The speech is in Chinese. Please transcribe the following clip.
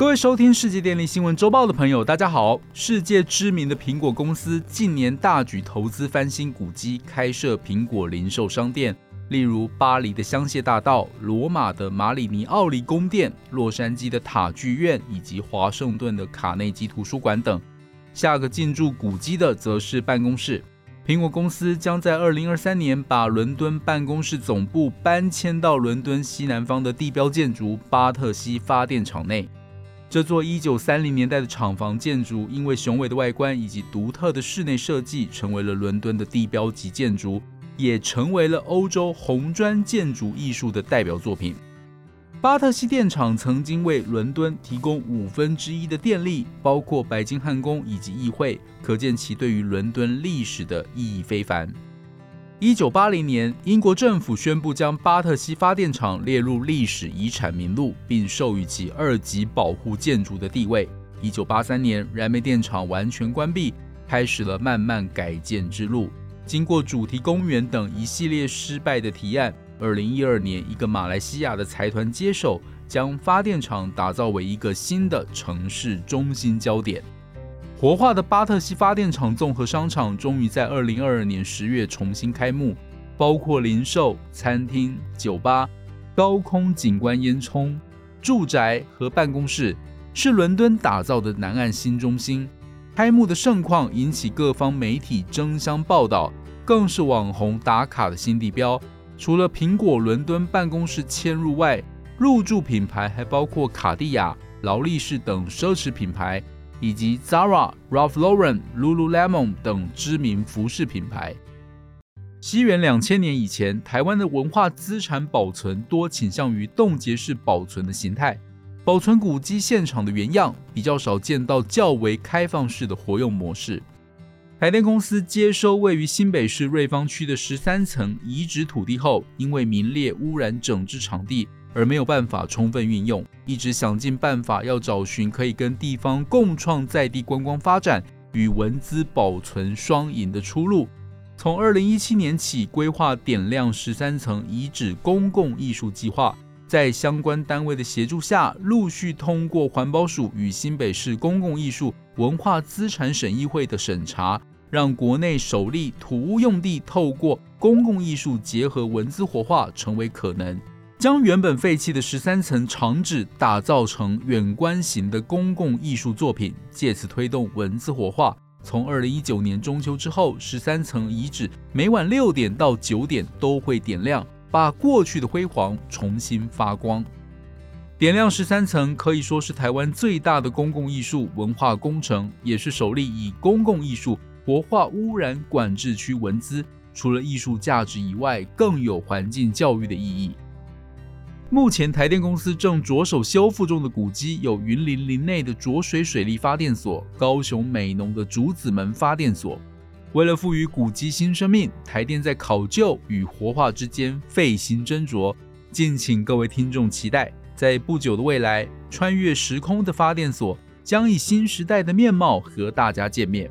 各位收听世界电力新闻周报的朋友，大家好。世界知名的苹果公司近年大举投资翻新古迹，开设苹果零售商店，例如巴黎的香榭大道、罗马的马里尼奥里宫殿、洛杉矶的塔剧院以及华盛顿的卡内基图书馆等。下个进驻古迹的则是办公室。苹果公司将在二零二三年把伦敦办公室总部搬迁到伦敦西南方的地标建筑巴特西发电厂内。这座一九三零年代的厂房建筑，因为雄伟的外观以及独特的室内设计，成为了伦敦的地标级建筑，也成为了欧洲红砖建筑艺术的代表作品。巴特西电厂曾经为伦敦提供五分之一的电力，包括白金汉宫以及议会，可见其对于伦敦历史的意义非凡。一九八零年，英国政府宣布将巴特西发电厂列入历史遗产名录，并授予其二级保护建筑的地位。一九八三年，燃煤电厂完全关闭，开始了慢慢改建之路。经过主题公园等一系列失败的提案，二零一二年，一个马来西亚的财团接手，将发电厂打造为一个新的城市中心焦点。活化的巴特西发电厂综合商场终于在二零二二年十月重新开幕，包括零售、餐厅、酒吧、高空景观烟囱、住宅和办公室，是伦敦打造的南岸新中心。开幕的盛况引起各方媒体争相报道，更是网红打卡的新地标。除了苹果伦敦办公室迁入外，入驻品牌还包括卡地亚、劳力士等奢侈品牌。以及 Zara、Ralph Lauren、Lululemon 等知名服饰品牌。西元两千年以前，台湾的文化资产保存多倾向于冻结式保存的形态，保存古迹现场的原样，比较少见到较为开放式的活用模式。台电公司接收位于新北市瑞芳区的十三层遗址土地后，因为名列污染整治场地。而没有办法充分运用，一直想尽办法要找寻可以跟地方共创在地观光发展与文资保存双赢的出路。从二零一七年起，规划点亮十三层遗址公共艺术计划，在相关单位的协助下，陆续通过环保署与新北市公共艺术文化资产审议会的审查，让国内首例土屋用地透过公共艺术结合文字活化成为可能。将原本废弃的十三层长址打造成远观型的公共艺术作品，借此推动文字活化。从二零一九年中秋之后，十三层遗址每晚六点到九点都会点亮，把过去的辉煌重新发光。点亮十三层可以说是台湾最大的公共艺术文化工程，也是首例以公共艺术活化污染管制区文资。除了艺术价值以外，更有环境教育的意义。目前台电公司正着手修复中的古迹有云林林内的浊水水利发电所、高雄美浓的竹子门发电所。为了赋予古迹新生命，台电在考究与活化之间费心斟酌。敬请各位听众期待，在不久的未来，穿越时空的发电所将以新时代的面貌和大家见面。